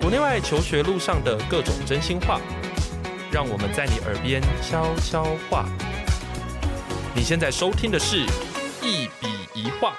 国内外求学路上的各种真心话，让我们在你耳边悄悄话。你现在收听的是一笔一画。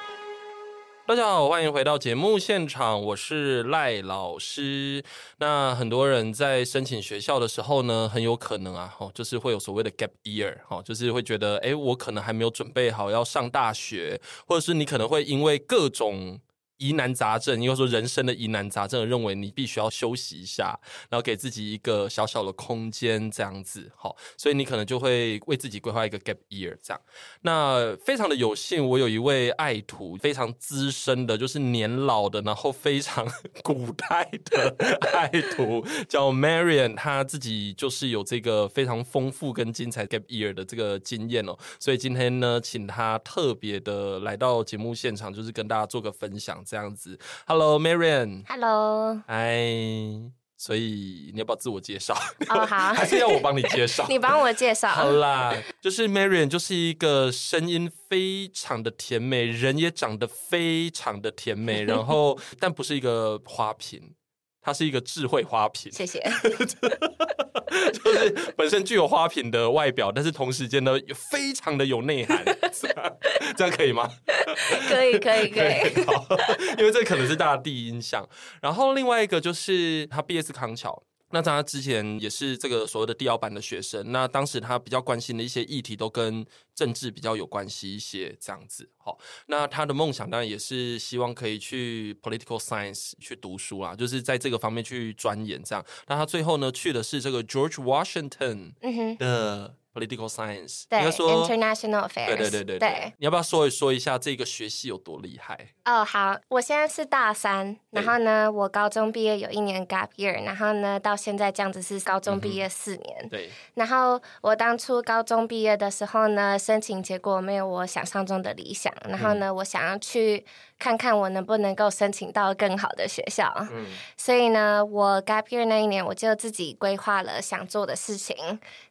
大家好，欢迎回到节目现场，我是赖老师。那很多人在申请学校的时候呢，很有可能啊，哦，就是会有所谓的 gap year，哦，就是会觉得，哎，我可能还没有准备好要上大学，或者是你可能会因为各种。疑难杂症，又说人生的疑难杂症，认为你必须要休息一下，然后给自己一个小小的空间，这样子，好，所以你可能就会为自己规划一个 gap year，这样。那非常的有幸，我有一位爱徒，非常资深的，就是年老的，然后非常古代的爱徒，叫 Marian，他自己就是有这个非常丰富跟精彩 gap year 的这个经验哦，所以今天呢，请他特别的来到节目现场，就是跟大家做个分享。这样子，Hello，Marian。Hello，哎，所以你要不要自我介绍？哦，好，还是要我帮你介绍？你帮我介绍。好啦，就是 Marian，就是一个声音非常的甜美，人也长得非常的甜美，然后但不是一个花瓶。它是一个智慧花瓶，谢谢。就是本身具有花瓶的外表，但是同时间呢，非常的有内涵，这样可以吗？可以，可以，可以。好，因为这可能是大家第一印象。然后另外一个就是他毕业自康桥。那他之前也是这个所谓的第二班的学生，那当时他比较关心的一些议题都跟政治比较有关系一些，这样子。好，那他的梦想当然也是希望可以去 political science 去读书啊，就是在这个方面去钻研这样。那他最后呢，去的是这个 George Washington 的。Political Science，对，应该说 International Affairs，对对对对对。你要不要说一说一下这个学系有多厉害？哦，好，我现在是大三，然后呢，我高中毕业有一年 gap year，然后呢，到现在这样子是高中毕业四年。嗯、对。然后我当初高中毕业的时候呢，申请结果没有我想象中的理想，然后呢，嗯、我想要去看看我能不能够申请到更好的学校。嗯。所以呢，我 gap year 那一年，我就自己规划了想做的事情，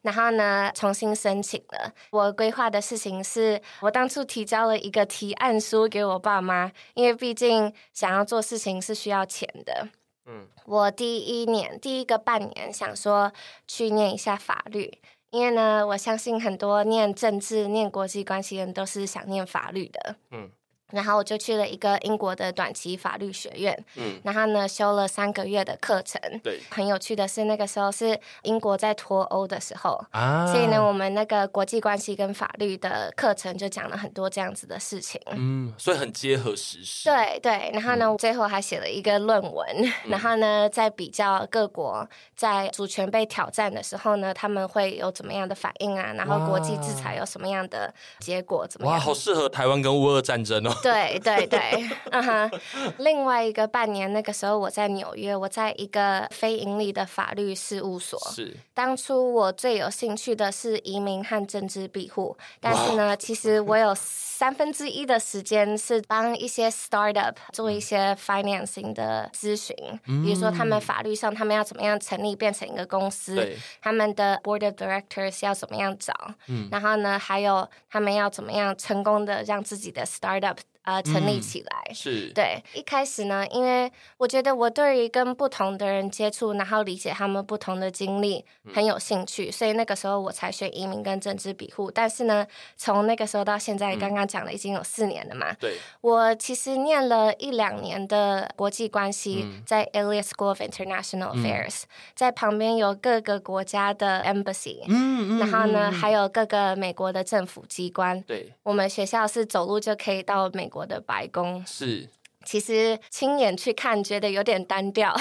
然后呢，重新申请了。我规划的事情是，我当初提交了一个提案书给我爸妈，因为毕竟想要做事情是需要钱的。嗯，我第一年第一个半年想说去念一下法律，因为呢，我相信很多念政治、念国际关系的人都是想念法律的。嗯。然后我就去了一个英国的短期法律学院，嗯，然后呢，修了三个月的课程。对，很有趣的是，那个时候是英国在脱欧的时候啊，所以呢，我们那个国际关系跟法律的课程就讲了很多这样子的事情。嗯，所以很结合时事。对对，然后呢，嗯，最后还写了一个论文，嗯，然后呢，在比较各国在主权被挑战的时候呢，他们会有怎么样的反应啊？然后国际制裁有什么样的结果？怎么样？哇，好适合台湾跟乌俄战争哦。对对对，嗯哼。另外一个半年，那个时候我在纽约，我在一个非盈利的法律事务所。是。当初我最有兴趣的是移民和政治庇护，但是呢，其实我有三分之一的时间是帮一些 startup 做一些 financing 的咨询，嗯，比如说他们法律上他们要怎么样成立变成一个公司，他们的 board of directors 要怎么样找，嗯，然后呢，还有他们要怎么样成功的让自己的 startup 呃，成立起来，嗯、是对。一开始呢，因为我觉得我对于跟不同的人接触，然后理解他们不同的经历很有兴趣，嗯，所以那个时候我才选移民跟政治庇护。但是呢，从那个时候到现在，刚刚讲了已经有四年了嘛。对，我其实念了一两年的国际关系，嗯，在 Elliott School of International Affairs，嗯，在旁边有各个国家的 embassy，嗯，然后呢，还有各个美国的政府机关。对，我们学校是走路就可以到美。国的白宫是，其实亲眼去看觉得有点单调。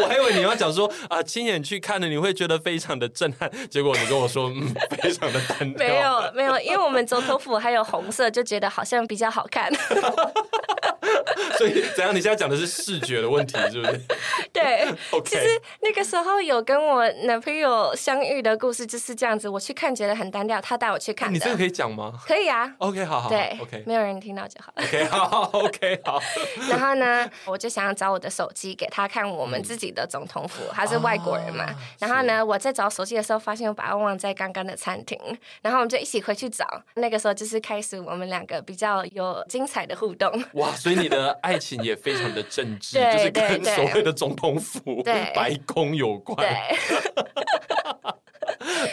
我还以为你要讲说啊，亲眼去看的你会觉得非常的震撼，结果你跟我说，嗯，非常的单调。没有没有，因为我们总统府还有红色，就觉得好像比较好看。所以怎样？你现在讲的是视觉的问题，是不是？对.其实那个时候有跟我男朋友相遇的故事就是这样子。我去看觉得很单调，他带我去看。你这个可以讲吗？可以啊。OK，好好。对，OK，没有人听到就好。OK，好，OK，好。然后呢，我就想要找我的手机给他看我们自己的总统府，他是外国人嘛。然后呢，我在找手机的时候，发现我把它忘在刚刚的餐厅。然后我们就一起回去找。那个时候就是开始我们两个比较有精彩的互动。哇，所以你的爱情也非常的正直，就是跟所谓的总统府、白宫有关。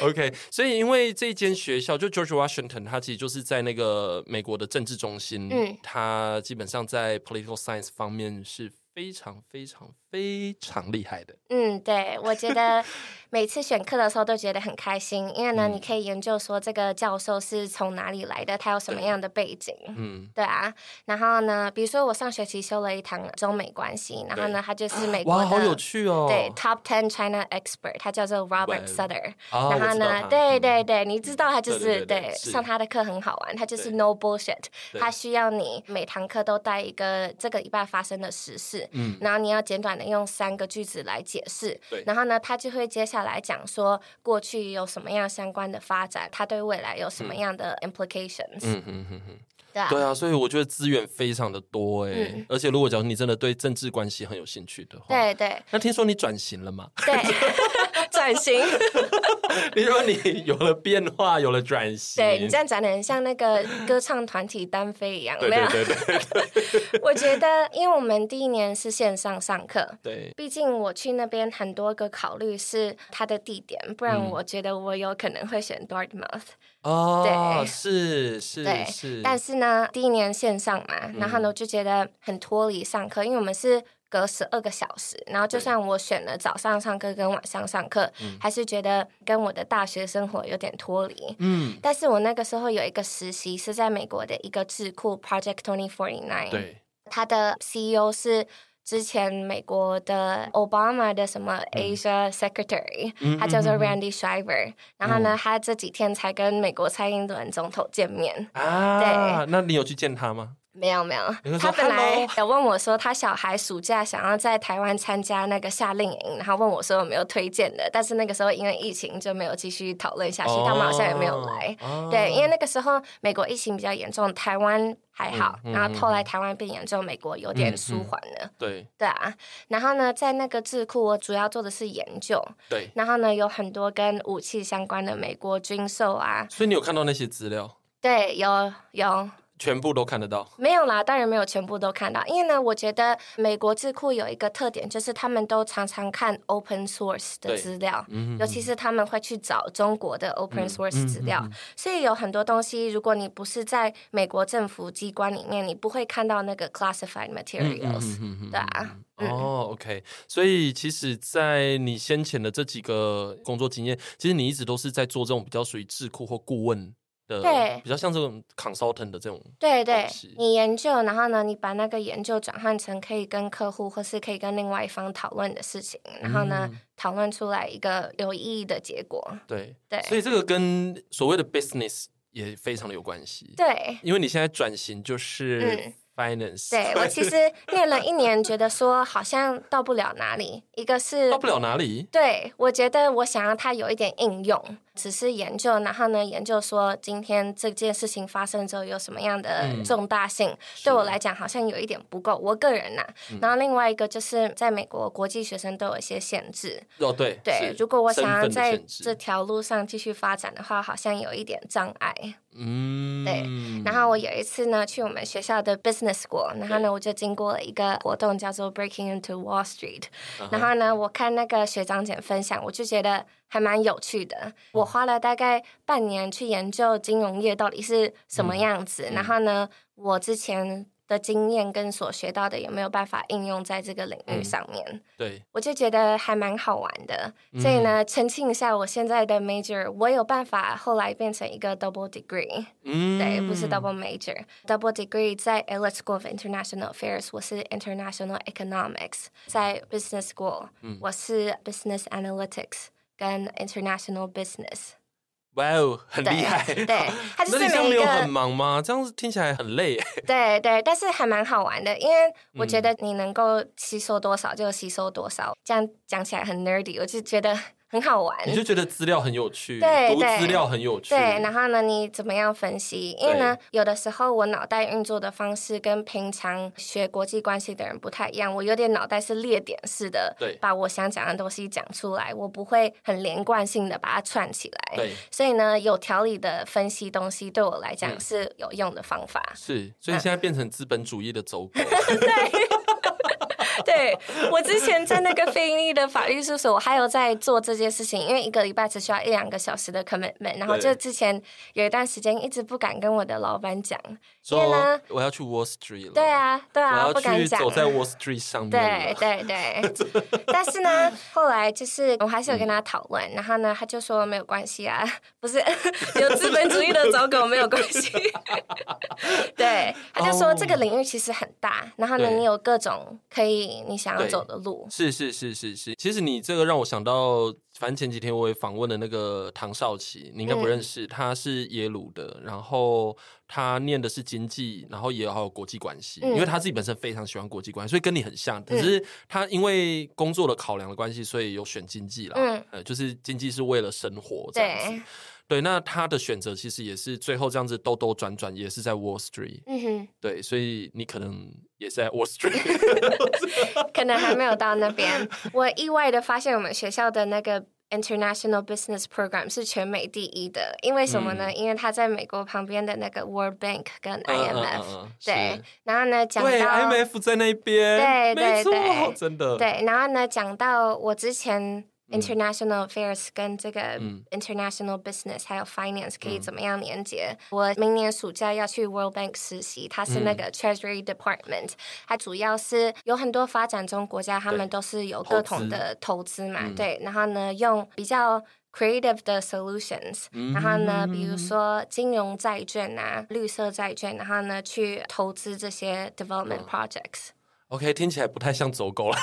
OK，所以因为这间学校就 George Washington，它其实就是在那个美国的政治中心，嗯，它基本上在 political science 方面是非常非常非常厉害的。嗯，对，我觉得。每次选课的时候都觉得很开心，因为呢，你可以研究说这个教授是从哪里来的，他有什么样的背景，嗯，对啊。然后呢，比如说我上学期修了一堂中美关系，然后呢，他就是美国的，哇，好有趣哦，对，Top Ten China Expert，他叫做 Robert Sutter。然后呢，对对对，你知道他就是对上他的课很好玩，他就是 No bullshit，他需要你每堂课都带一个这个礼拜发生的时事，嗯，然后你要简短的用三个句子来解释，对，然后呢，他就会接下来。来讲说过去有什么样相关的发展，他对未来有什么样的 implications？嗯嗯嗯嗯，对啊，对啊，所以我觉得资源非常的多哎，嗯、而且如果假如你真的对政治关系很有兴趣的话，对对，那听说你转型了吗？对。转型，你说你有了变化，有了转型，对，你这样讲的很像那个歌唱团体单飞一样？对对对对。我觉得，因为我们第一年是线上上课，对，毕竟我去那边很多个考虑是它的地点，不然我觉得我有可能会选 Dartmouth。哦，对，是是对是。但是呢，第一年线上嘛，然后呢，我就觉得很脱离上课，因为我们是。隔十二个小时，然后就算我选了早上上课跟晚上上课，嗯、还是觉得跟我的大学生活有点脱离。嗯，但是我那个时候有一个实习是在美国的一个智库 Project Twenty Forty Nine，对，他的 CEO 是之前美国的 Obama 的什么 Asia Secretary，、嗯、他叫做 Randy Shriver，、嗯、然后呢，嗯、他这几天才跟美国蔡英文总统见面。啊，对，那你有去见他吗？没有没有，他本来有问我说，他小孩暑假想要在台湾参加那个夏令营，然后问我说有没有推荐的，但是那个时候因为疫情就没有继续讨论下去，他们好像也没有来。对，因为那个时候美国疫情比较严重，台湾还好，然后后来台湾变严重，美国有点舒缓了。对对啊，然后呢，在那个智库，我主要做的是研究。对，然后呢，有很多跟武器相关的美国军售啊。所以你有看到那些资料？对，有有。全部都看得到？没有啦，当然没有全部都看到。因为呢，我觉得美国智库有一个特点，就是他们都常常看 open source 的资料，嗯、尤其是他们会去找中国的 open source 资料。嗯嗯嗯、所以有很多东西，如果你不是在美国政府机关里面，你不会看到那个 classified materials，、对啊。嗯、哦，OK。所以其实，在你先前的这几个工作经验，其实你一直都是在做这种比较属于智库或顾问。对，比较像这种 consultant 的这种。对对，你研究，然后呢，你把那个研究转换成可以跟客户或是可以跟另外一方讨论的事情，然后呢，嗯、讨论出来一个有意义的结果。对对，对所以这个跟所谓的 business 也非常的有关系。对，因为你现在转型就是、嗯。Finance，对，我其实念了一年，觉得说好像到不了哪里。一个是到不了哪里，对，我觉得我想要它有一点应用，只是研究，然后呢，研究说今天这件事情发生之后有什么样的重大性，嗯、对我来讲好像有一点不够。我个人呐、啊，嗯、然后另外一个就是在美国，国际学生都有一些限制。哦，对，对，如果我想要在这条路上继续发展的话，好像有一点障碍。嗯，对。然后我有一次呢，去我们学校的 business school，然后呢，我就经过了一个活动，叫做 Breaking into Wall Street。然后呢，我看那个学长姐分享，我就觉得还蛮有趣的。我花了大概半年去研究金融业到底是什么样子。然后呢，我之前。的经验跟所学到的有没有办法应用在这个领域上面？嗯、对，我就觉得还蛮好玩的。嗯、所以呢，澄清一下，我现在的 major 我有办法后来变成一个 double degree。嗯，对，不是 double major。double degree 在 Elliott School of International Affairs，我是 International Economics；在 Business School，、嗯、我是 Business Analytics 跟 International Business。哇哦，很厉害！对，他 就是每一个。那你没有很忙吗？这样子听起来很累。对对，但是还蛮好玩的，因为我觉得你能够吸收多少就吸收多少。嗯、这样讲起来很 nerdy，我就觉得。很好玩，你就觉得资料很有趣，对，读资料很有趣。对，然后呢，你怎么样分析？因为呢，有的时候我脑袋运作的方式跟平常学国际关系的人不太一样，我有点脑袋是列点式的，对，把我想讲的东西讲出来，我不会很连贯性的把它串起来。对，所以呢，有条理的分析东西对我来讲是有用的方法。嗯、是，所以现在变成资本主义的走狗。对。对，我之前在那个非营利的法律事务所，我还有在做这件事情，因为一个礼拜只需要一两个小时的 commitment，然后就之前有一段时间一直不敢跟我的老板讲，因为呢，我要去 Wall Street 了。对啊，对啊，不敢讲。走在 Wall Street 上面。对对对。但是呢，后来就是我还是有跟他讨论，然后呢，他就说没有关系啊，不是有资本主义的走狗没有关系。对，他就说这个领域其实很大，然后呢，你有各种可以。你想要走的路。是是是是是，其实你这个让我想到，反正前几天我也访问了那个唐少奇，你应该不认识，嗯、他是耶鲁的，然后他念的是经济，然后也有国际关系，嗯、因为他自己本身非常喜欢国际关系，所以跟你很像，可是他因为工作的考量的关系，所以有选经济啦，嗯、呃，就是经济是为了生活这样子。对对，那他的选择其实也是最后这样子兜兜转转，也是在 Wall Street。嗯哼，对，所以你可能也是在 Wall Street，可能还没有到那边。我意外的发现，我们学校的那个 International Business Program 是全美第一的。因为什么呢？嗯、因为他在美国旁边的那个 World Bank 跟 IMF、嗯。嗯、对，然后呢，讲到 IMF 在那边，对对对，真的。对，然后呢，讲到我之前。International Affairs 跟这个 International Business、嗯、还有 Finance 可以怎么样连接？嗯、我明年暑假要去 World Bank 实习，它是那个 Treasury Department，、嗯、它主要是有很多发展中国家，他们都是有各种的投资嘛，资对，然后呢，用比较 creative 的 solutions，、嗯、然后呢，比如说金融债券啊、绿色债券，然后呢，去投资这些 development projects。OK，听起来不太像走狗了，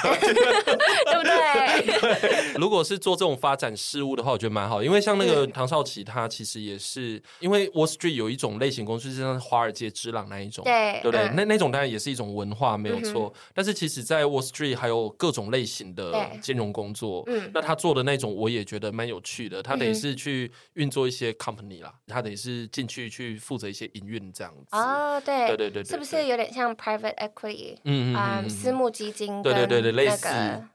如果是做这种发展事务的话，我觉得蛮好，因为像那个唐少奇，他其实也是因为 Wall Street 有一种类型公司，就像华尔街之狼那一种，对，对不对？嗯、那那种当然也是一种文化，没有错。嗯、但是其实，在 Wall Street 还有各种类型的金融工作，嗯，那他做的那种，我也觉得蛮有趣的。他等于是去运作一些 company 啦，他等于是进去去负责一些营运这样子。哦，对，对对对，是不是有点像 private equity？嗯嗯。Um, 嗯、私募基金对对对对，类似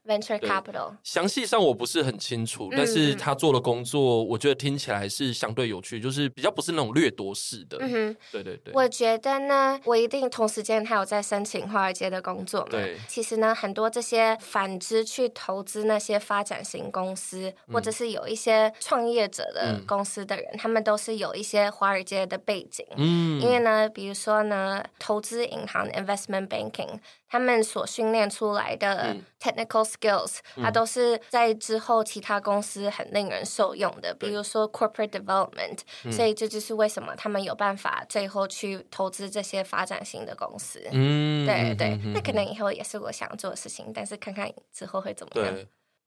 venture capital。详细上我不是很清楚，但是他做的工作，我觉得听起来是相对有趣，就是比较不是那种掠夺式的。嗯哼，对对对。我觉得呢，我一定同时间还有在申请华尔街的工作嘛。对。其实呢，很多这些反之去投资那些发展型公司，或者是有一些创业者的公司的人，他们都是有一些华尔街的背景。嗯。因为呢，比如说呢，投资银行 （investment banking）。他们所训练出来的 technical skills，、嗯、它都是在之后其他公司很令人受用的，嗯、比如说 corporate development、嗯。所以这就是为什么他们有办法最后去投资这些发展型的公司。嗯，对对，嗯、那可能以后也是我想做的事情，但是看看之后会怎么样。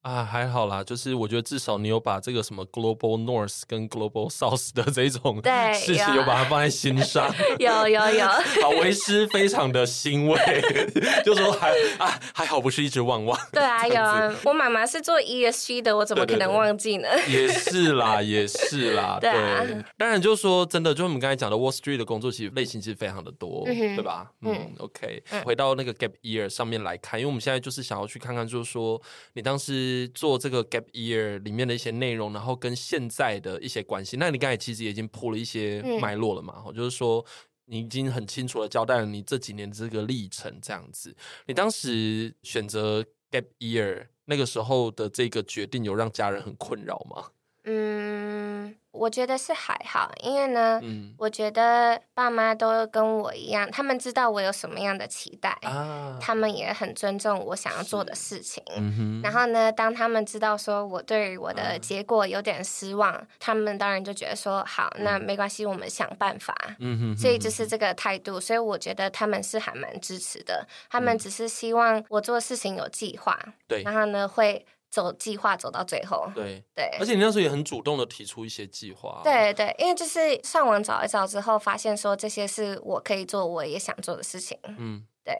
啊，还好啦，就是我觉得至少你有把这个什么 Global North 跟 Global South 的这种事情有把它放在心上，有有有，好，为师非常的欣慰，就说还啊还好不是一直忘忘。对啊，有啊，我妈妈是做 ESG 的，我怎么可能忘记呢？对对对，也是啦，也是啦，对，啊、对。当然就是说真的，就我们刚才讲的 Wall Street 的工作，其实类型其实非常的多，嗯、对吧？嗯，嗯，OK，嗯回到那个 Gap Year 上面来看，因为我们现在就是想要去看看，就是说你当时做这个。Gap Year 里面的一些内容，然后跟现在的一些关系，那你刚才其实也已经铺了一些脉络了嘛？嗯、就是说你已经很清楚的交代了你这几年的这个历程，这样子。你当时选择 Gap Year 那个时候的这个决定，有让家人很困扰吗？嗯。我觉得是还好，因为呢，嗯、我觉得爸妈都跟我一样，他们知道我有什么样的期待，啊、他们也很尊重我想要做的事情。嗯、然后呢，当他们知道说我对我的结果有点失望，啊、他们当然就觉得说好，那没关系，我们想办法。嗯、所以就是这个态度，所以我觉得他们是还蛮支持的。他们只是希望我做事情有计划，对，然后呢会。走计划走到最后。对对，而且你那时候也很主动的提出一些计划。对对，因为就是上网找一找之后，发现说这些是我可以做，我也想做的事情。嗯，对。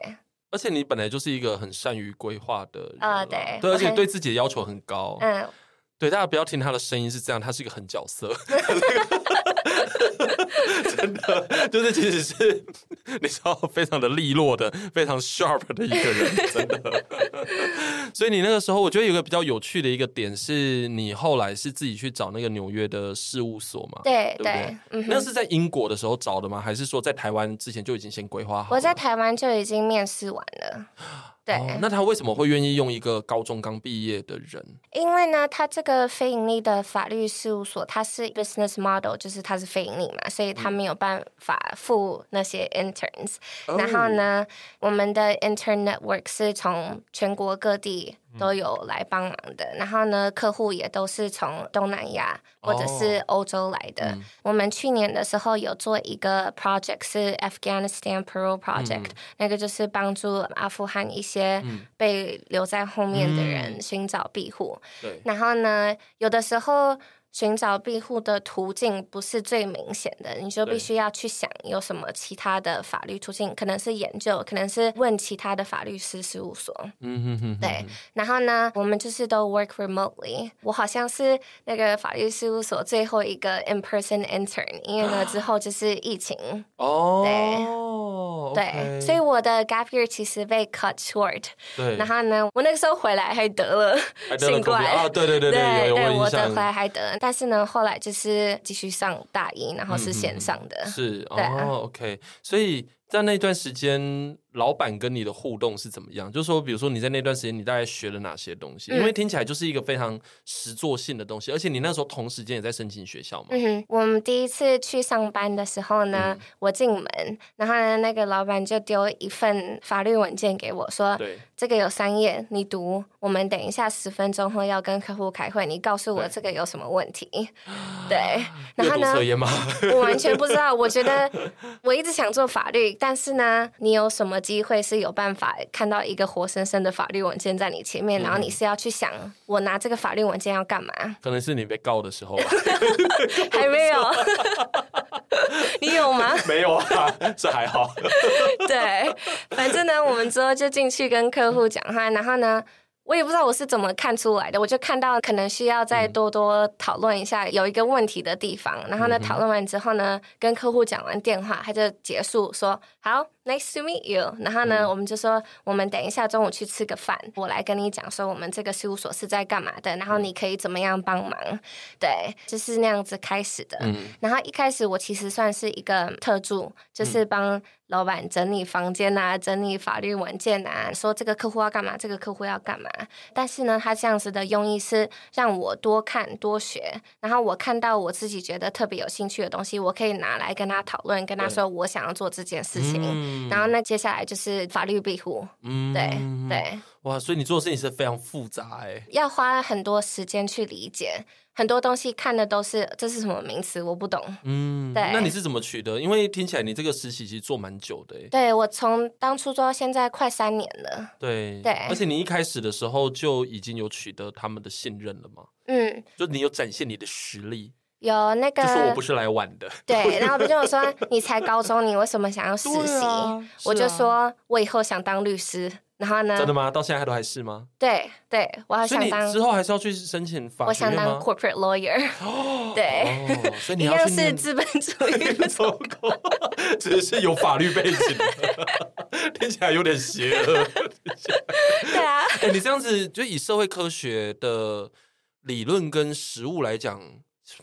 而且你本来就是一个很善于规划的人啊，对对，而且对自己的要求很高。嗯，对，大家不要听他的声音是这样，他是一个狠角色。真的，就是其实是你知道，非常的利落的，非常 sharp 的一个人，真的。所以你那个时候，我觉得有个比较有趣的一个点是，你后来是自己去找那个纽约的事务所嘛？对对，对，嗯，那是在英国的时候找的吗？还是说在台湾之前就已经先规划好？我在台湾就已经面试完了。对、哦，那他为什么会愿意用一个高中刚毕业的人？因为呢，他这个非盈利的法律事务所，它是 business model，就是它是非盈利嘛，所以他没有办法付那些 interns、嗯。然后呢，我们的 intern network 是从全国各地。都有来帮忙的，然后呢，客户也都是从东南亚或者是欧洲来的。Oh, 我们去年的时候有做一个 project 是 Afghanistan Parole Project，嗯，那个就是帮助阿富汗一些被留在后面的人寻找庇护。对，嗯，然后呢，有的时候。寻找庇护的途径不是最明显的，你就必须要去想有什么其他的法律途径，可能是研究，可能是问其他的法律师事务所。嗯哼哼。对，然后呢，我们就是都 work remotely。我好像是那个法律事务所最后一个 in person intern，因为呢之后就是疫情。哦。对。对，所以我的 gap year 其实被 cut short。对。然后呢，我那个时候回来还得了新冠。啊，对对对对，对 有，我得回来还得。但是呢，后来就是继续上大一，然后是线上的，嗯、是对哦，OK，所以。在那段时间，老板跟你的互动是怎么样？就是说，比如说你在那段时间，你大概学了哪些东西？嗯、因为听起来就是一个非常实作性的东西，而且你那时候同时间也在申请学校嘛。嗯哼，我们第一次去上班的时候呢，嗯、我进门，然后呢，那个老板就丢一份法律文件给我说：“对，这个有三页，你读。我们等一下十分钟后要跟客户开会，你告诉我这个有什么问题。”对，然后呢，我完全不知道。我觉得我一直想做法律。但是呢，你有什么机会是有办法看到一个活生生的法律文件在你前面，嗯、然后你是要去想，我拿这个法律文件要干嘛？可能是你被告的时候吧，还没有，你有吗？没有啊，这还好。对，反正呢，我们之后就进去跟客户讲话，然后呢。我也不知道我是怎么看出来的，我就看到可能需要再多多讨论一下有一个问题的地方，然后呢，讨论完之后呢，跟客户讲完电话，他就结束说好。Nice to meet you。然后呢，嗯、我们就说，我们等一下中午去吃个饭，我来跟你讲说我们这个事务所是在干嘛的，然后你可以怎么样帮忙。对，就是那样子开始的。嗯、然后一开始我其实算是一个特助，就是帮老板整理房间啊，整理法律文件啊，说这个客户要干嘛，这个客户要干嘛。但是呢，他这样子的用意是让我多看多学，然后我看到我自己觉得特别有兴趣的东西，我可以拿来跟他讨论，跟他说我想要做这件事情。嗯。然后那接下来就是法律庇护，嗯，对对，哇，所以你做的事情是非常复杂哎，要花很多时间去理解，很多东西看的都是这是什么名词，我不懂，嗯，对，那你是怎么取得？因为听起来你这个实习其实做蛮久的，对，我从当初做到现在快三年了，对对，而且你一开始的时候就已经有取得他们的信任了吗？嗯，就你有展现你的实力。有那个，就说我不是来玩的。对，然后别人我说你才高中，你为什么想要实习？我就说我以后想当律师。然后呢？真的吗？到现在都还是吗？对对，我好想当。之后还是要去申请法？我想当 corporate lawyer。哦，对，哦、所以你要去一样是资本主义的，只是有法律背景，听起来有点邪恶。对啊，哎，你这样子就以社会科学的理论跟实务来讲。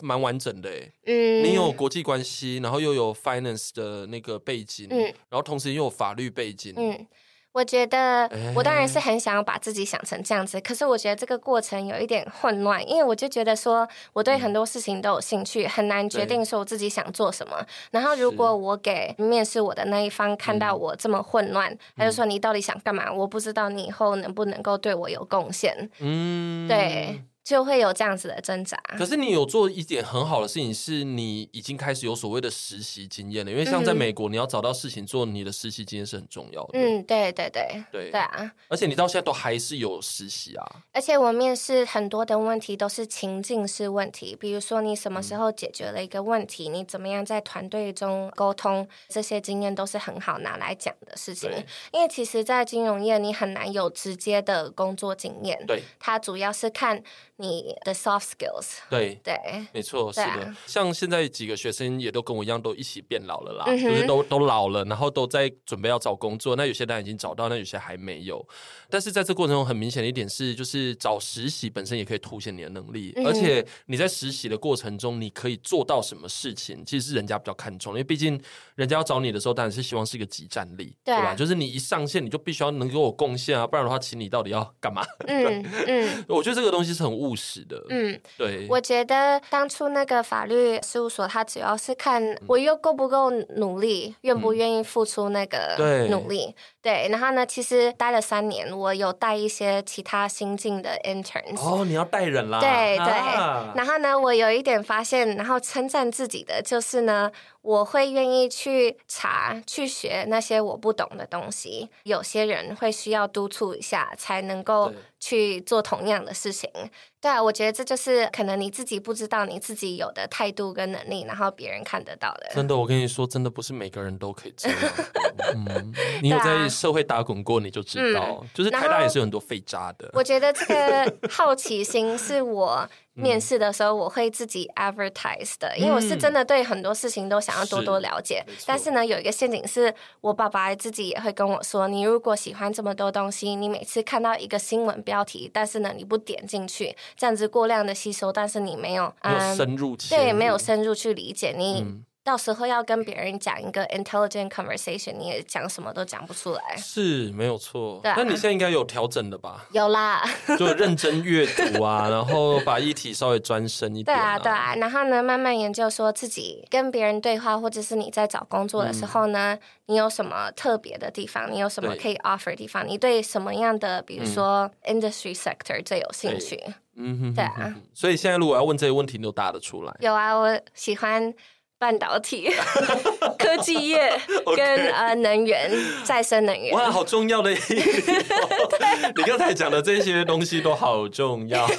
蛮完整的哎，嗯，你有国际关系，然后又有 finance 的那个背景，嗯，然后同时又有法律背景，嗯，我觉得我当然是很想要把自己想成这样子，欸、可是我觉得这个过程有一点混乱，因为我就觉得说我对很多事情都有兴趣，嗯、很难决定说我自己想做什么。然后如果我给面试我的那一方看到我这么混乱，嗯、他就说你到底想干嘛？我不知道你以后能不能够对我有贡献，嗯，对。就会有这样子的挣扎。可是你有做一点很好的事情，是你已经开始有所谓的实习经验了。因为像在美国，你要找到事情做，你的实习经验是很重要的。嗯，对对对对对啊！而且你到现在都还是有实习啊。而且我面试很多的问题都是情境式问题，比如说你什么时候解决了一个问题，嗯、你怎么样在团队中沟通，这些经验都是很好拿来讲的事情。因为其实，在金融业，你很难有直接的工作经验。对，它主要是看你的 soft skills。对对，没错，是的、啊。像现在几个学生也都跟我一样，都一起变老了啦，嗯、就是都都老了，然后都在准备要找工作。那有些人已经找到，那有些还没有。但是在这过程中，很明显的一点是，就是找实习本身也可以凸显你的能力，嗯、而且你在实习的过程中，你可以做到什么事情，其实是人家比较看重，因为毕竟人家要找你的时候，当然是希望是一个即战力，对，啊、对吧？就是你一上线，你就必须要能给我贡献啊，不然的话，请你到底要干嘛？嗯嗯，我觉得这个东西是很务实的。嗯，对。我觉得当初那个法律事务所，它主要是看我又够不够努力，愿、嗯、不愿意付出那个努力。对，然后呢，其实待了三年，我有带一些其他新进的 interns。哦，你要带人啦？对对。啊、然后呢，我有一点发现，然后称赞自己的就是呢，我会愿意去查、去学那些我不懂的东西。有些人会需要督促一下，才能够去做同样的事情。对啊，我觉得这就是可能你自己不知道你自己有的态度跟能力，然后别人看得到的。真的，我跟你说，真的不是每个人都可以这样。嗯，你有在社会打滚过，你就知道，嗯、就是台大也是有很多废渣的。我觉得这个好奇心是我。面试的时候我会自己 advertise 的，因为我是真的对很多事情都想要多多了解。是但是呢，有一个陷阱是我爸爸自己也会跟我说：“你如果喜欢这么多东西，你每次看到一个新闻标题，但是呢你不点进去，这样子过量的吸收，但是你没有，没有深入，对，没有深入去理解你。嗯”到时候要跟别人讲一个 intelligent conversation，你也讲什么都讲不出来。是没有错，那、啊、你现在应该有调整的吧？有啦，就认真阅读啊，然后把议题稍微专深一点、啊。对啊，对啊，然后呢，慢慢研究说自己跟别人对话，或者是你在找工作的时候呢，嗯、你有什么特别的地方？你有什么可以 offer 的地方？对你对什么样的，比如说 industry sector 最有兴趣？嗯哼，对啊。所以现在如果要问这些问题，你都答得出来？有啊，我喜欢。半导体、科技业 跟呃能源、再生能源，哇，好重要的 你刚才讲的这些东西都好重要。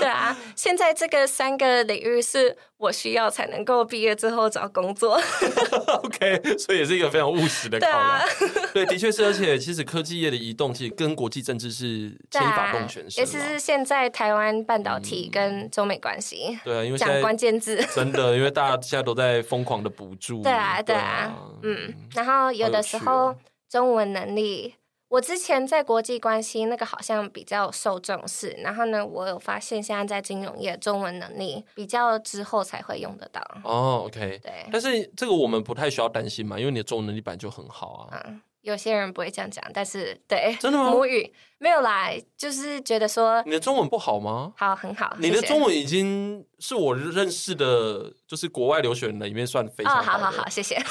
对啊，现在这个三个领域是我需要才能够毕业之后找工作。OK，所以也是一个非常务实的考量。对，啊、对，的确是，而且其实科技业的移动其实跟国际政治是牵一发动全身。也是现在台湾半导体跟中美关系、嗯。对啊，因为讲关键字真的，因为大家现在都在疯狂的补助。对啊，对啊，嗯，然后有的时候中文能力。我之前在国际关系那个好像比较受重视，然后呢，我有发现现在在金融业中文能力比较之后才会用得到。哦，OK，对。但是这个我们不太需要担心嘛，因为你的中文能力本来就很好啊。嗯，有些人不会这样讲，但是对，真的吗？母语没有啦，就是觉得说你的中文不好吗？好，很好。你的中文已经是我认识的，就是国外留学人里面算非常好。哦，好好好，谢谢。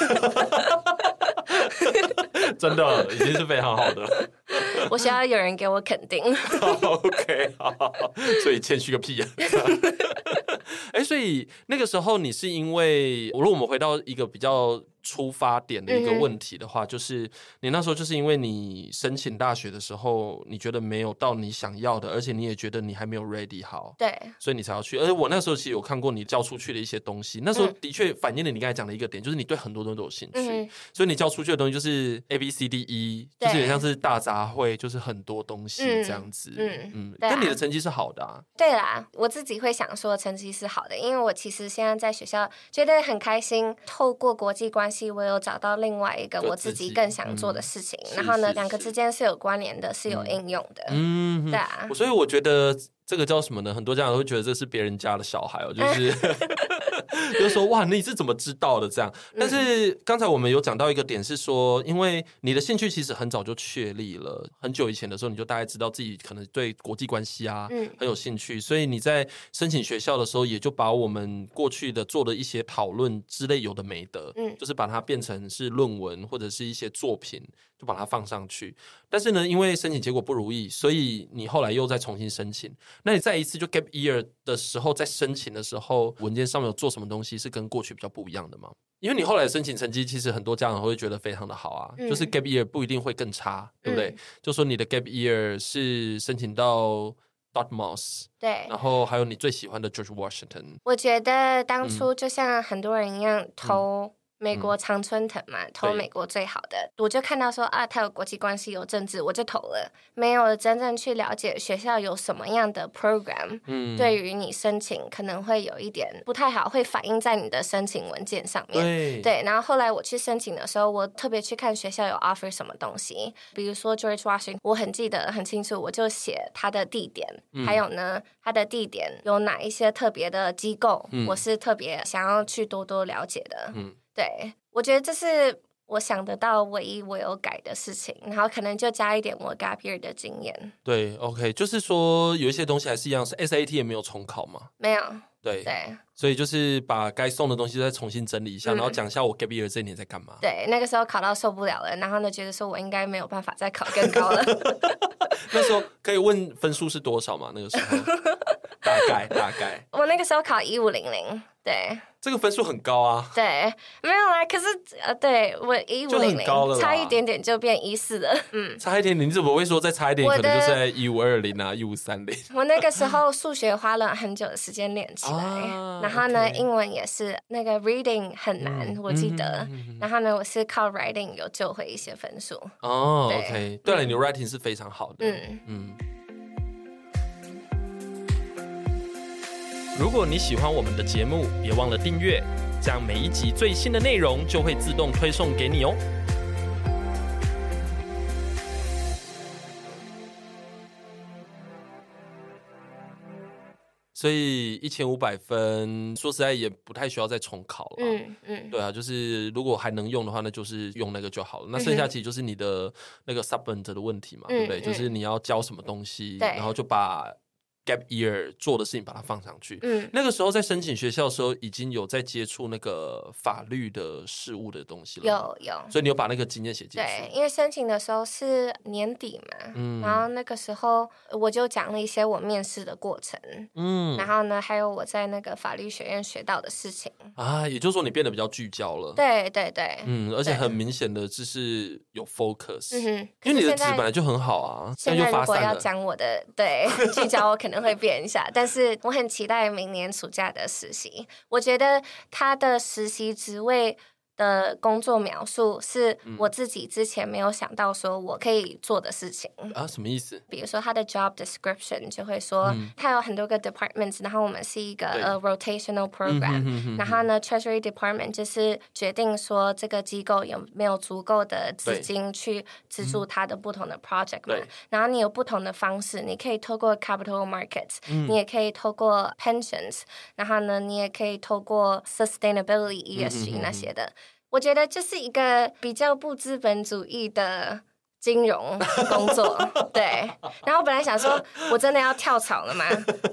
真的已经是非常好的。我需要有人给我肯定。OK，好，好，所以谦虚个屁啊！哎，所以那个时候你是因为，如果我们回到一个比较。出发点的一个问题的话，嗯、就是你那时候就是因为你申请大学的时候，你觉得没有到你想要的，而且你也觉得你还没有 ready 好，对，所以你才要去。而且我那时候其实有看过你交出去的一些东西，那时候的确反映了你刚才讲的一个点，就是你对很多东西都有兴趣，嗯、所以你交出去的东西就是 A B C D E，就是有点像是大杂烩，就是很多东西这样子。嗯嗯，嗯啊、但你的成绩是好的啊。对啦，我自己会想说成绩是好的，因为我其实现在在学校觉得很开心，透过国际关系。我有找到另外一个我自己更想做的事情，嗯、然后呢，两个之间是有关联的，是有应用的。嗯，对啊。所以我觉得这个叫什么呢？很多家长都会觉得这是别人家的小孩哦，就是 就说哇，你是怎么知道的？这样，但是刚才我们有讲到一个点是说，因为你的兴趣其实很早就确立了，很久以前的时候你就大概知道自己可能对国际关系啊，很有兴趣，所以你在申请学校的时候，也就把我们过去的做的一些讨论之类有的没的，嗯，就是把它变成是论文或者是一些作品，就把它放上去。但是呢，因为申请结果不如意，所以你后来又再重新申请。那你再一次就 gap year 的时候，在申请的时候，文件上面有做什么东西是跟过去比较不一样的吗？因为你后来的申请成绩，其实很多家长会觉得非常的好啊，嗯、就是 gap year 不一定会更差，对不对？嗯、就说你的 gap year 是申请到 Dartmouth，对，然后还有你最喜欢的 George Washington。我觉得当初就像很多人一样投、嗯。美国常春藤嘛，投美国最好的，我就看到说啊，他有国际关系，有政治，我就投了。没有真正去了解学校有什么样的 program，嗯，对于你申请可能会有一点不太好，会反映在你的申请文件上面。对，对，然后后来我去申请的时候，我特别去看学校有 offer 什么东西，比如说 George Washington，我很记得很清楚，我就写他的地点，嗯、还有呢，他的地点有哪一些特别的机构，嗯、我是特别想要去多多了解的。嗯。对，我觉得这是我想得到唯一我有改的事情，然后可能就加一点我 gap year 的经验。对，OK，就是说有一些东西还是一样，是 SAT 也没有重考嘛？没有。对对，所以就是把该送的东西再重新整理一下，嗯、然后讲一下我 gap year 这一年在干嘛。对，那个时候考到受不了了，然后呢，觉得说我应该没有办法再考更高了。那时候可以问分数是多少吗？那个时候 大概大概，我那个时候考一五零零，对。这个分数很高啊！对，没有啦。可是呃，对我一五零零，差一点点就变一四了。嗯，差一点点，你怎么会说再差一点，可能就是在一五二零啊，一五三零。我那个时候数学花了很久的时间练起来，然后呢，英文也是那个 reading 很难，我记得。然后呢，我是靠 writing 有救回一些分数。哦，OK，对了，你的 writing 是非常好的。嗯嗯。如果你喜欢我们的节目，别忘了订阅，这样每一集最新的内容就会自动推送给你哦。所以一千五百分，说实在也不太需要再重考了。嗯嗯，对啊，就是如果还能用的话，那就是用那个就好了。那剩下其实就是你的那个 subject 的问题嘛，对不对？就是你要教什么东西，然后就把。Gap year 做的事情把它放上去。嗯，那个时候在申请学校的时候，已经有在接触那个法律的事务的东西了。有有，所以你有把那个经验写进去。对，因为申请的时候是年底嘛，嗯，然后那个时候我就讲了一些我面试的过程，嗯，然后呢，还有我在那个法律学院学到的事情。啊，也就是说你变得比较聚焦了。对对对，嗯，而且很明显的就是有 focus，嗯哼，因为你的纸本来就很好啊。现在如果要讲我的对聚焦，我可能。会变一下，但是我很期待明年暑假的实习。我觉得他的实习职位的工作描述是我自己之前没有想到说我可以做的事情啊？什么意思？比如说他的 job description 就会说他有很多个 departments，然后我们是一个呃 rotational program，然后呢 treasury department 就是决定说这个机构有没有足够的资金去资助他的不同的 project 嘛？然后你有不同的方式，你可以透过 capital markets，你也可以透过 pensions，然后呢，你也可以透过 sustainability ESG 那些的。我觉得这是一个比较不资本主义的金融工作，对。然后我本来想说，我真的要跳槽了嘛？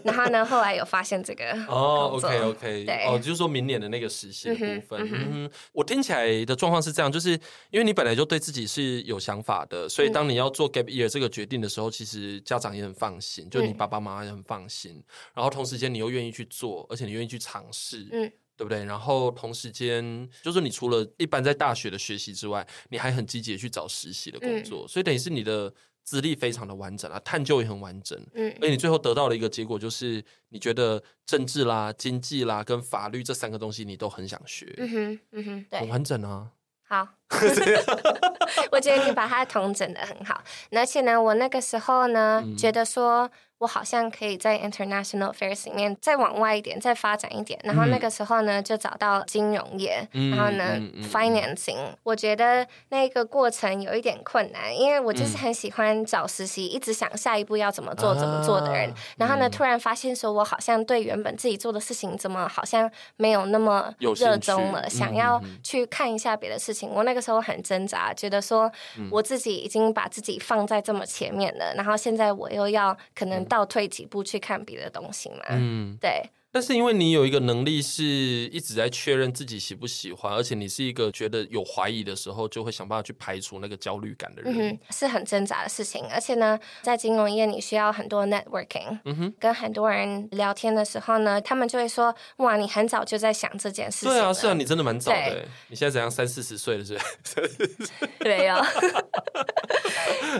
然后呢，后来有发现这个哦，OK OK，对，哦，就是说明年的那个实习的部分。嗯哼，嗯哼，我听起来的状况是这样，就是因为你本来就对自己是有想法的，所以当你要做 gap year 这个决定的时候，其实家长也很放心，就你爸爸妈妈也很放心。然后同时间你又愿意去做，而且你愿意去尝试，嗯。对不对？然后同时间，就是你除了一般在大学的学习之外，你还很积极的去找实习的工作，嗯、所以等于是你的资历非常的完整啊，探究也很完整。嗯，而且你最后得到的一个结果就是，你觉得政治啦、经济啦跟法律这三个东西你都很想学。嗯哼，嗯哼，对，很完整啊。好，我觉得你把它统整的很好，而且呢，我那个时候呢，嗯、觉得说我好像可以在 international affairs 里面再往外一点，再发展一点。然后那个时候呢，就找到金融业，嗯、然后呢、，financing。我觉得那个过程有一点困难，因为我就是很喜欢找实习，一直想下一步要怎么做、怎么做的人。啊、然后呢，突然发现说我好像对原本自己做的事情，怎么好像没有那么热衷了，想要去看一下别的事情。我那个时候很挣扎，觉得说我自己已经把自己放在这么前面了，然后现在我又要可能。倒退几步去看别的东西嘛？嗯，对。但是因为你有一个能力是一直在确认自己喜不喜欢，而且你是一个觉得有怀疑的时候就会想办法去排除那个焦虑感的人，嗯，是很挣扎的事情。而且呢，在金融业你需要很多 networking，跟很多人聊天的时候呢，他们就会说：“哇，你很早就在想这件事情。”对啊，是啊，你真的蛮早的。你现在怎样？三四十岁了是不是？对哦。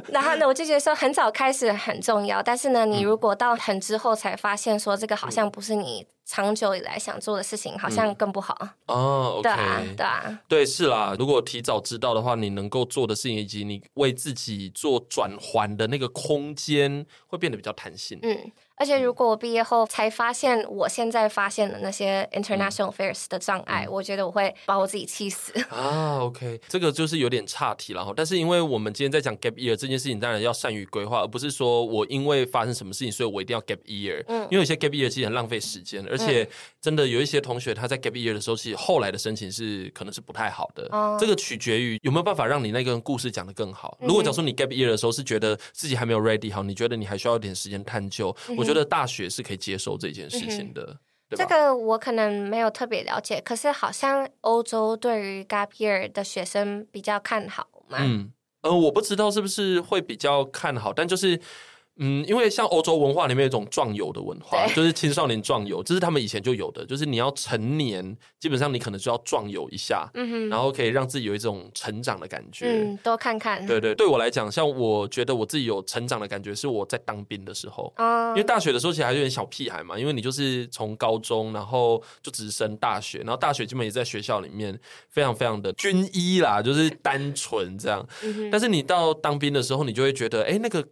然后呢，我就觉得说很早开始很重要，但是呢，你如果到很之后才发现说这个好像不是你。like 长久以来想做的事情，好像更不好、嗯、哦。对啊，对啊，对，是啦。如果提早知道的话，你能够做的事情以及你为自己做转换的那个空间，会变得比较弹性。嗯。而且，如果我毕业后才发现我现在发现的那些 international affairs 的障碍，嗯、我觉得我会把我自己气死。啊，OK，这个就是有点岔题了哈。但是，因为我们今天在讲 gap year 这件事情，当然要善于规划，而不是说我因为发生什么事情，所以我一定要 gap year。嗯，因为有些 gap year 其实很浪费时间，而且真的有一些同学他在 gap year 的时候，其实后来的申请是可能是不太好的。哦，这个取决于有没有办法让你那个故事讲得更好。如果假如说你 gap year 的时候是觉得自己还没有 ready 好，你觉得你还需要一点时间探究，嗯、我觉得大学是。可以接受这件事情的？这个我可能没有特别了解，可是好像欧洲对于 gap year 的学生比较看好嘛。嗯，呃，我不知道是不是会比较看好，但就是。嗯，因为像欧洲文化里面有一种壮游的文化，就是青少年壮游，这是他们以前就有的。就是你要成年，基本上你可能就要壮游一下，然后可以让自己有一种成长的感觉，嗯，多看看。对对，对我来讲，像我觉得我自己有成长的感觉，是我在当兵的时候，哦，因为大学的时候其实还是有点小屁孩嘛，因为你就是从高中，然后就直升大学，然后大学基本也在学校里面，非常非常的军医啦，就是单纯这样。嗯，但是你到当兵的时候，你就会觉得，哎，那个。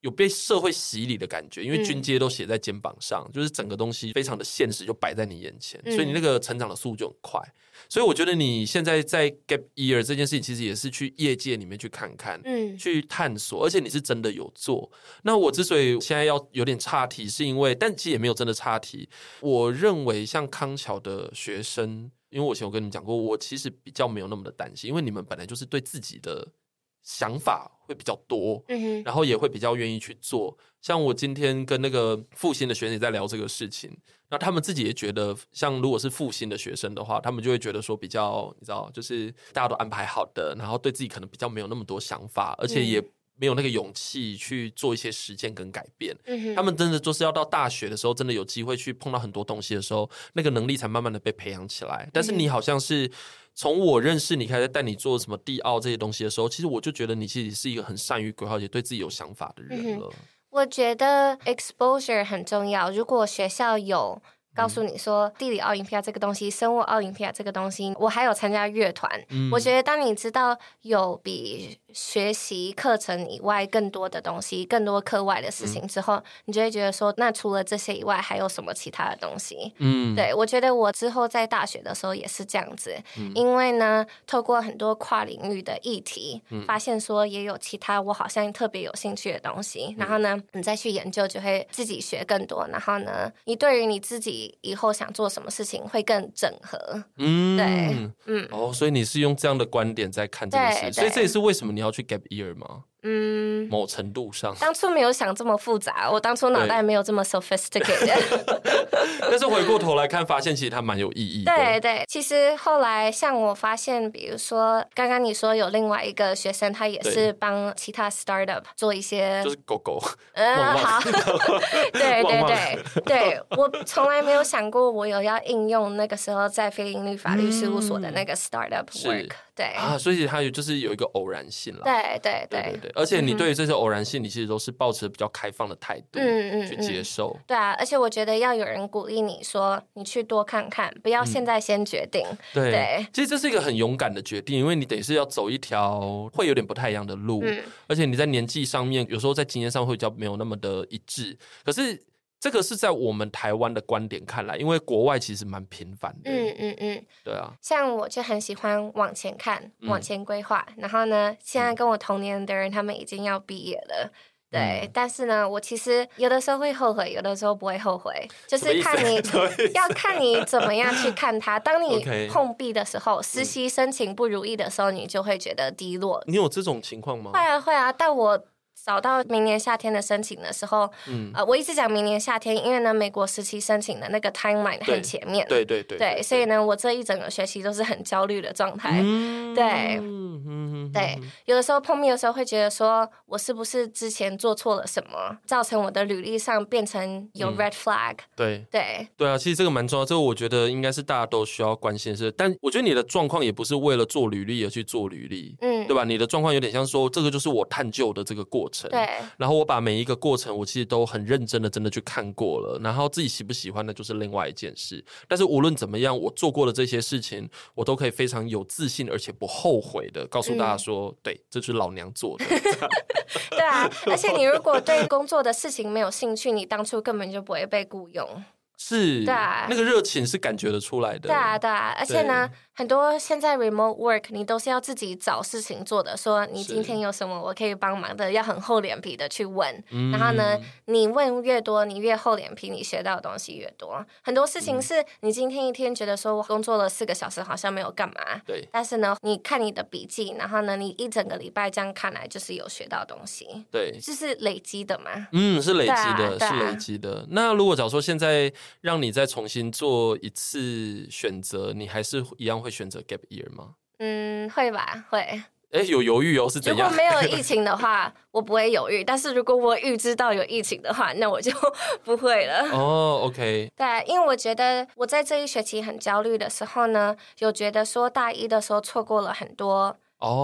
有被社会洗礼的感觉，因为军阶都写在肩膀上，嗯、就是整个东西非常的现实，就摆在你眼前，嗯、所以你那个成长的速度就很快。所以我觉得你现在在 gap year 这件事情，其实也是去业界里面去看看，嗯，去探索，而且你是真的有做。那我之所以现在要有点岔题，是因为，但其实也没有真的岔题。我认为像康桥的学生，因为我以前有跟你们讲过，我其实比较没有那么的担心，因为你们本来就是对自己的。想法会比较多，然后也会比较愿意去做。像我今天跟那个复兴的学姐在聊这个事情，那他们自己也觉得，像如果是复兴的学生的话，他们就会觉得说比较，你知道，就是大家都安排好的，然后对自己可能比较没有那么多想法，而且也没有那个勇气去做一些实践跟改变。他们真的就是要到大学的时候，真的有机会去碰到很多东西的时候，那个能力才慢慢的被培养起来。但是你好像是。从我认识你开始带你做什么地奥这些东西的时候，其实我就觉得你其实是一个很善于规划，且对自己有想法的人了。我觉得 exposure 很重要。如果学校有告诉你说地理奥林匹亚这个东西、生物奥林匹亚这个东西，我还有参加乐团。嗯，我觉得当你知道有比学习课程以外更多的东西，更多课外的事情之后，嗯、你就会觉得说，那除了这些以外，还有什么其他的东西？嗯，对，我觉得我之后在大学的时候也是这样子，嗯、因为呢，透过很多跨领域的议题，嗯、发现说也有其他我好像特别有兴趣的东西，嗯、然后呢，你再去研究，就会自己学更多，然后呢，你对于你自己以后想做什么事情会更整合。嗯，对，嗯，哦，所以你是用这样的观点在看这件事，所以这也是为什么你要去 gap year 吗？嗯，某程度上，当初没有想这么复杂，我当初脑袋没有这么 sophisticated。但是回过头来看，发现其实它蛮有意义的。对对，其实后来像我发现，比如说刚刚你说有另外一个学生，他也是帮其他 startup 做一些，就是狗狗。嗯，好。对对对对，我从来没有想过我有要应用那个时候在非营利法律事务所的那个 startup work。对啊，所以它有就是有一个偶然性了。对对对对对，而且你对于这些偶然性，你其实都是抱持比较开放的态度，嗯嗯，去接受。对啊，而且我觉得要有人鼓励你说，你去多看看，不要现在先决定。对，其实这是一个很勇敢的决定，因为你等于是要走一条会有点不太一样的路，而且你在年纪上面，有时候在经验上会比较没有那么的一致。可是。这个是在我们台湾的观点看来，因为国外其实蛮频繁的。嗯嗯嗯，对啊。像我就很喜欢往前看，往前规划。嗯、然后呢，现在跟我同年的人，他们已经要毕业了。对，嗯、但是呢，我其实有的时候会后悔，有的时候不会后悔，就是看你 要看你怎么样去看它。当你碰壁的时候，实习申请不如意的时候，你就会觉得低落。你有这种情况吗？会啊，会啊，但我。找到明年夏天的申请的时候，嗯，呃，我一直讲明年夏天，因为呢，美国实习申请的那个 timeline 很前面，对对对，对，所以呢，我这一整个学期都是很焦虑的状态，嗯对，嗯对，有的时候碰面的时候会觉得说，我是不是之前做错了什么，造成我的履历上变成有 red flag？对。对。对啊，其实这个蛮重要，这个我觉得应该是大家都需要关心的事，但我觉得你的状况也不是为了做履历而去做履历，嗯，对吧？你的状况有点像说，这个就是我探究的这个过程。对，然后我把每一个过程，我其实都很认真的，真的去看过了。然后自己喜不喜欢那就是另外一件事。但是无论怎么样，我做过的这些事情，我都可以非常有自信，而且不后悔的告诉大家说，嗯、对，这就是老娘做的。对啊，而且你如果对工作的事情没有兴趣，你当初根本就不会被雇佣。是，对啊，那个热情是感觉得出来的。对啊，对啊，而且呢。很多现在 remote work 你都是要自己找事情做的，说你今天有什么我可以帮忙的，要很厚脸皮的去问。嗯、然后呢，你问越多，你越厚脸皮，你学到的东西越多。很多事情是你今天一天觉得说我工作了四个小时好像没有干嘛，对。但是呢，你看你的笔记，然后呢，你一整个礼拜这样看来就是有学到东西，对，就是累积的嘛。嗯，是累积的，啊、是累积的。那如果假如说现在让你再重新做一次选择，你还是一样会选择 gap year？吗嗯，会吧，会。哎，有犹豫哦，是怎样？如果没有 疫情的话，我不会犹豫。但是如果我预知到有疫情的话，那我就 不会了。哦，OK。对，因为我觉得我在这一学期很焦虑的时候呢，有觉得说大一的时候错过了很多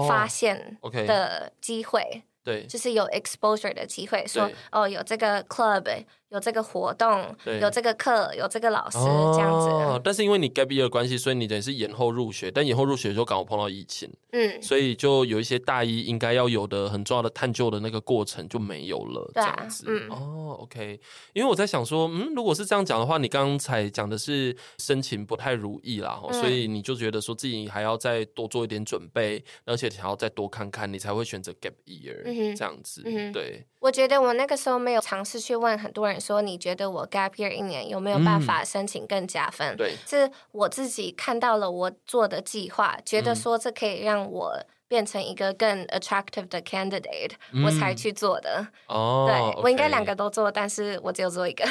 发现的机会。Oh, okay. 对，就是有 exposure 的机会，说哦，有这个 club。有这个活动，有这个课，有这个老师，哦、这样子。但是因为你 gap year 的关系，所以你等于是延后入学。但延后入学的时候刚好碰到疫情，嗯，所以就有一些大一应该要有的很重要的探究的那个过程就没有了，这样子。嗯、哦，OK。因为我在想说，嗯，如果是这样讲的话，你刚才讲的是申请不太如意啦，嗯、所以你就觉得说自己还要再多做一点准备，而且还要再多看看，你才会选择 gap year、这样子。嗯、对。我觉得我那个时候没有尝试去问很多人说，你觉得我 gap year 一年有没有办法申请更加分？嗯、对，是我自己看到了我做的计划，觉得说这可以让我。变成一个更 attractive 的 candidate，嗯、我才去做的。哦，对我应该两个都做，但是我只有做一个。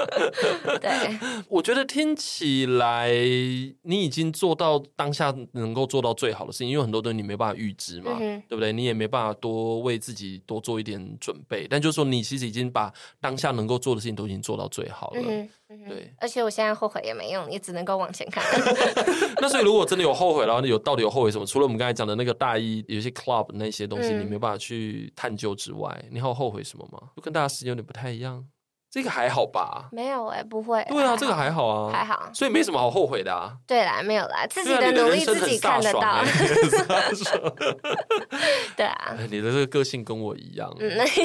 对，我觉得听起来你已经做到当下能够做到最好的事情，因为很多东西你没办法预知嘛，嗯、对不对？你也没办法多为自己多做一点准备，但就是说你其实已经把当下能够做的事情都已经做到最好了。嗯对，而且我现在后悔也没用，也只能够往前看。那所以如果真的有后悔，然后有到底有后悔什么？除了我们刚才讲的那个大一有些 club 那些东西，你没有办法去探究之外，嗯、你还有后悔什么吗？就跟大家时间有点不太一样。这个还好吧？没有哎、欸，不会。对啊，这个还好啊，还好，所以没什么好后悔的啊。对啦，没有啦，自己的努力自己看得到。对啊，你的这个个性跟我一样，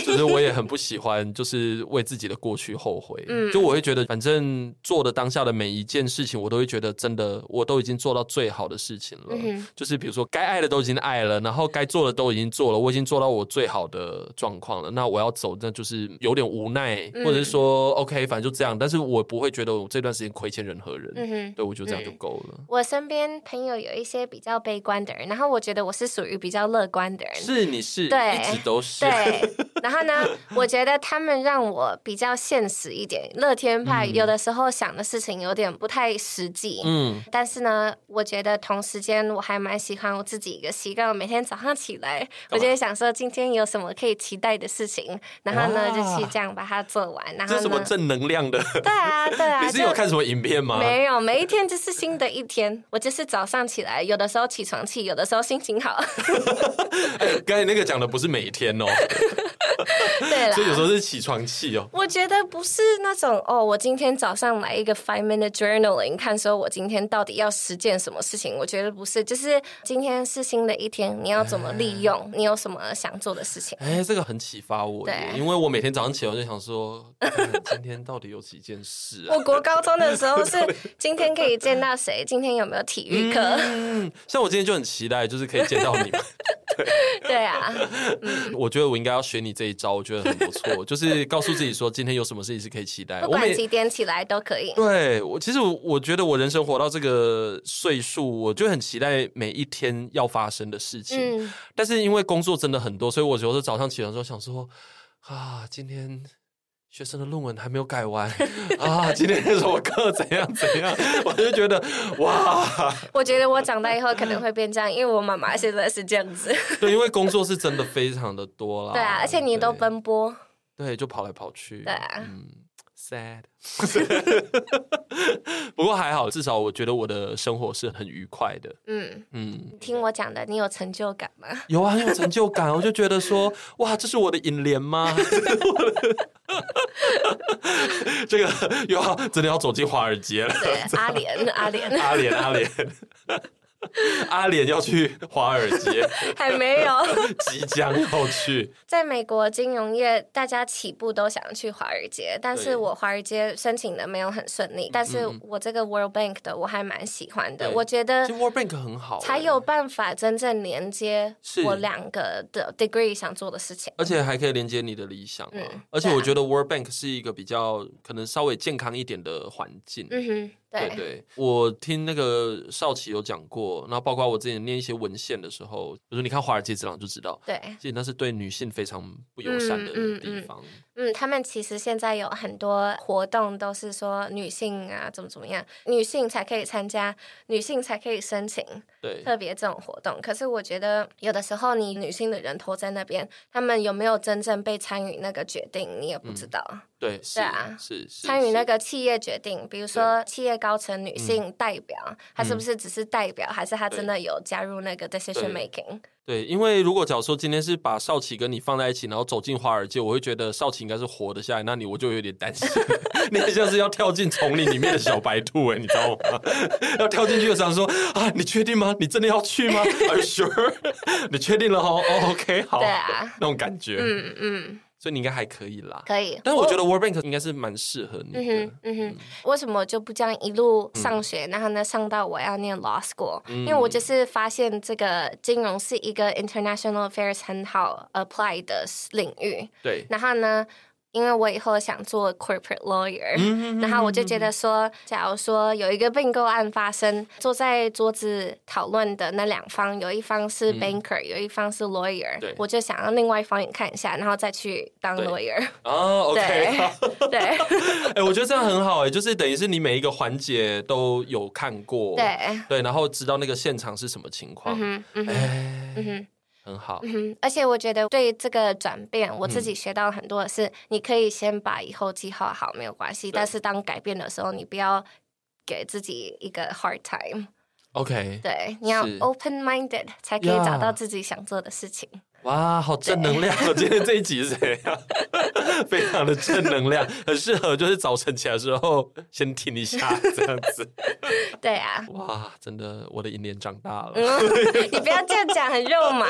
就是我也很不喜欢，就是为自己的过去后悔。嗯，就我会觉得，反正做的当下的每一件事情，我都会觉得真的，我都已经做到最好的事情了。嗯，就是比如说，该爱的都已经爱了，然后该做的都已经做了，我已经做到我最好的状况了。那我要走，那就是有点无奈，或者是说。说 OK，反正就这样，但是我不会觉得我这段时间亏欠任何人，嗯哼，对，我觉得这样就够了。我身边朋友有一些比较悲观的人，然后我觉得我是属于比较乐观的人。是，你是，对，一直都是。对，然后呢，我觉得他们让我比较现实一点，乐天派有的时候想的事情有点不太实际。嗯，但是呢，我觉得同时间我还蛮喜欢我自己一个习惯，我每天早上起来，我就会想说今天有什么可以期待的事情，然后呢就去这样把它做完。然后这是什么正能量的？对啊，对啊。你是有看什么影片吗？没有，每一天就是新的一天。我就是早上起来，有的时候起床气，有的时候心情好。哎，刚才那个讲的不是每一天哦。对了，所以有时候是起床气哦。我觉得不是那种哦，我今天早上来一个 five minute journaling，看说我今天到底要实践什么事情。我觉得不是，就是今天是新的一天，你要怎么利用？哎、你有什么想做的事情？哎，这个很启发我。对，因为我每天早上起来我就想说，今天到底有几件事啊？我国高中的时候是 今天可以见到谁？今天有没有体育课？嗯，像我今天就很期待，就是可以见到你们。对，对啊，嗯、我觉得我应该要学你这一招，我觉得很不错。就是告诉自己说，今天有什么事情是可以期待，不管几点起来都可以。我对我，其实我我觉得我人生活到这个岁数，我就很期待每一天要发生的事情。嗯、但是因为工作真的很多，所以我有时候早上起床的时候想说啊，今天。学生的论文还没有改完啊！今天有什么课？怎样怎样？我就觉得哇！我觉得我长大以后可能会变这样，因为我妈妈现在是这样子。对，因为工作是真的非常的多啦。对啊，而且你都奔波。对，就跑来跑去。对啊。嗯，sad。不过还好，至少我觉得我的生活是很愉快的。嗯嗯。听我讲的，你有成就感吗？有啊，很有成就感。我就觉得说，哇，这是我的引联吗？这个又要真的要走进华尔街了。对，阿联，阿联，阿联，阿联。阿莲要去华尔街，还没有，即将要去。在美国金融业，大家起步都想去华尔街，但是我华尔街申请的没有很顺利。但是我这个 World Bank 的我还蛮喜欢的，我觉得 World Bank 很好，才有办法真正连接我两个的 degree 想做的事情，而且还可以连接你的理想。嗯，而且我觉得 World Bank 是一个比较可能稍微健康一点的环境。嗯哼。对，对对，我听那个少奇有讲过，然后包括我之前念一些文献的时候，比如说你看《华尔街之狼》就知道，对，其实那是对女性非常不友善的地方。嗯。嗯嗯嗯，他们其实现在有很多活动，都是说女性啊，怎么怎么样，女性才可以参加，女性才可以申请，对，特别这种活动。可是我觉得，有的时候你女性的人头在那边，他们有没有真正被参与那个决定，你也不知道。嗯、对，是啊，是是参与那个企业决定，比如说企业高层女性代表，她、嗯、是不是只是代表，还是她真的有加入那个 decision making？对，因为如果假如说今天是把少奇跟你放在一起，然后走进华尔街，我会觉得少奇应该是活得下来，那你我就有点担心，你很像是要跳进丛林里面的小白兔哎，你知道吗？要跳进去的时候说啊，你确定吗？你真的要去吗？Are you sure？你确定了哦、oh,，OK，好，对啊，那种感觉，嗯嗯。嗯所以你应该还可以啦，可以。但是我觉得 World Bank 应该是蛮适合你的。嗯哼，嗯哼。为什么就不这样一路上学，然后呢上到我要念 Law School？因为我就是发现这个金融是一个 International Affairs 很好 apply 的领域。对。然后呢？因为我以后想做 corporate lawyer，嗯、然后我就觉得说，假如说有一个并购案发生，坐在桌子讨论的那两方，有一方是 banker，、嗯、有一方是 lawyer，对。我就想要另外一方也看一下，然后再去当 lawyer。哦，OK，对，哎欸，我觉得这样很好，哎，就是等于是你每一个环节都有看过，对，对，然后知道那个现场是什么情况，嗯哼，嗯哼。欸嗯哼很好，嗯，而且我觉得对这个转变，我自己学到很多的是，你可以先把以后计划好，没有关系。但是当改变的时候，你不要给自己一个 hard time。OK，对，你要 open minded 才可以找到自己想做的事情。哇，好正能量！我今天这一集是怎样？非常的正能量，很适合就是早晨起来的时候先听一下这样子。对啊，哇，真的，我的银联长大了。你不要这样讲，很肉麻。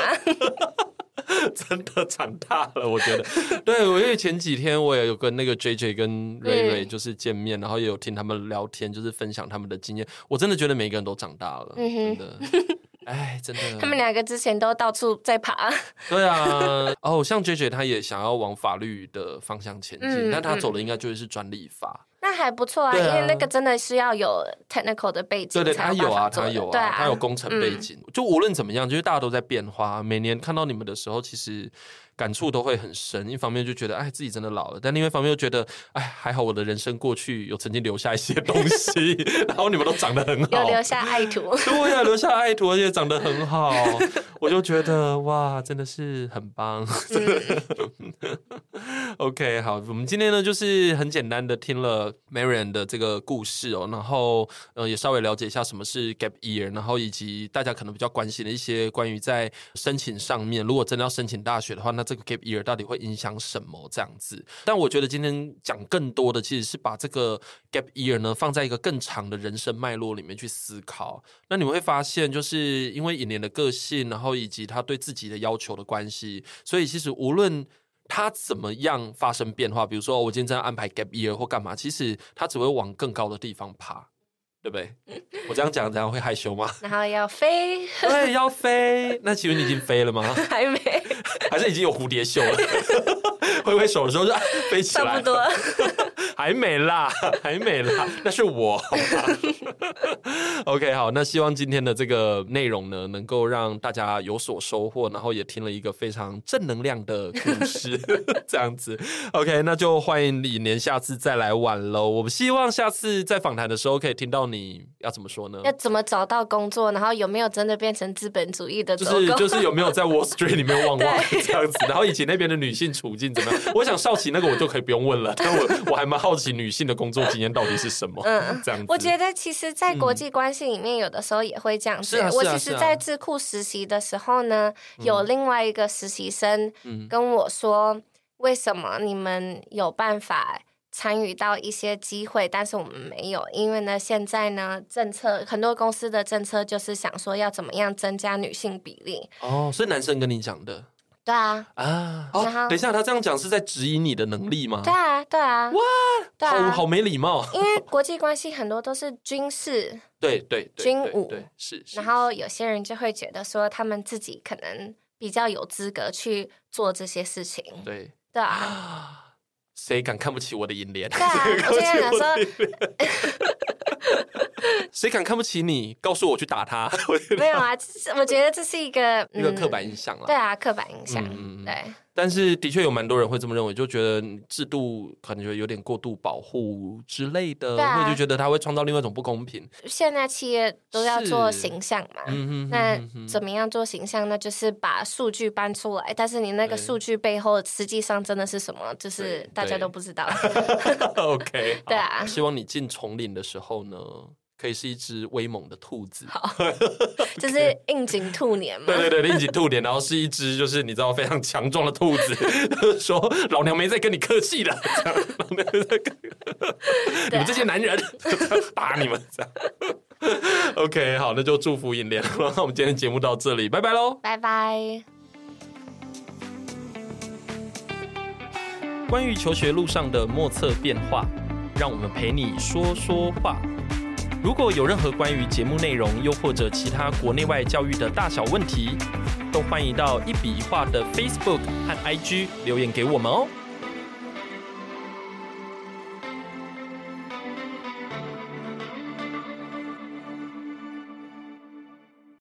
真的长大了，我觉得。对，我因为前几天我也有跟那个 JJ 跟瑞瑞就是见面，然后也有听他们聊天，就是分享他们的经验。我真的觉得每个人都长大了，真的。哎，真的，他们两个之前都到处在爬。对啊，哦，像 JJ 他也想要往法律的方向前进，嗯、但他走的应该就是专利法。那还不错啊，啊因为那个真的是要有 technical 的背景。对对，他有啊，他有啊，啊他有工程背景。嗯、就无论怎么样，就是大家都在变化。每年看到你们的时候，其实感触都会很深。一方面就觉得哎自己真的老了，但另外一方面又觉得哎还好我的人生过去有曾经留下一些东西，然后你们都长得很好，有留下爱徒，对呀、啊，留下爱徒，而且长得很好，我就觉得哇，真的是很棒。嗯、OK，好，我们今天呢就是很简单的听了 Marion 的这个故事哦，然后呃也稍微了解一下什么是 Gap Year，然后以及大家可能比较关心的一些关于在申请上面，如果真的要申请大学的话，那这个 Gap Year 到底会影响什么这样子？但我觉得今天讲更多的其实是把这个 Gap Year 呢放在一个更长的人生脉络里面去思考。那你们会发现，就是因为尹莲的个性，然后以及他对自己的要求的关系，所以其实无论他怎么样发生变化，比如说我今天在安排 Gap Year 或干嘛，其实他只会往更高的地方爬。对不对？我这样讲，这样会害羞吗？然后要飞，对，要飞。那请问你已经飞了吗？还没，还是已经有蝴蝶袖了？挥挥手的时候就飞起来，差不多。还没啦，还没啦，那是我。OK，好，那希望今天的这个内容呢，能够让大家有所收获，然后也听了一个非常正能量的故事，这样子。OK，那就欢迎李年下次再来玩喽。我们希望下次在访谈的时候可以听到你要怎么说呢？要怎么找到工作，然后有没有真的变成资本主义的？就是就是有没有在 Wall Street 里面旺旺这样子？然后以及那边的女性处境怎么样？我想少奇那个我就可以不用问了，但我我还蛮好。好奇女性的工作经验到底是什么？嗯，这样子。我觉得其实，在国际关系里面，有的时候也会这样子。我其实，在智库实习的时候呢，有另外一个实习生跟我说：“为什么你们有办法参与到一些机会，但是我们没有？因为呢，现在呢，政策很多公司的政策就是想说要怎么样增加女性比例。”哦，是男生跟你讲的。对啊啊！哦，等一下，他这样讲是在质疑你的能力吗？对啊，对啊！哇，对啊，好好没礼貌。因为国际关系很多都是军事，对对，军武，对是。然后有些人就会觉得说，他们自己可能比较有资格去做这些事情。对对啊！谁敢看不起我的银莲？对啊，我这样说。谁敢看不起你？告诉我去打他！没有啊，我觉得这是一个、嗯、一个刻板印象了。对啊，刻板印象。嗯，对。但是的确有蛮多人会这么认为，就觉得制度可能觉得有点过度保护之类的，或者、啊、就觉得它会创造另外一种不公平。现在企业都要做形象嘛，嗯、那怎么样做形象那？就是把数据搬出来，但是你那个数据背后实际上真的是什么，就是大家都不知道。OK，对啊。希望你进丛林的时候呢，可以是一只威猛的兔子，好，就是应景兔年嘛？对对对，应景兔年，然后是一只就是你知道非常强壮的兔子，说老娘没在跟你客气了，老娘没在跟你 们这些男人 打你们这样。OK，好，那就祝福银莲，那我们今天节目到这里，拜拜喽，拜拜。关于求学路上的莫测变化，让我们陪你说说话。如果有任何关于节目内容，又或者其他国内外教育的大小问题，都欢迎到一笔一画的 Facebook 和 IG 留言给我们哦。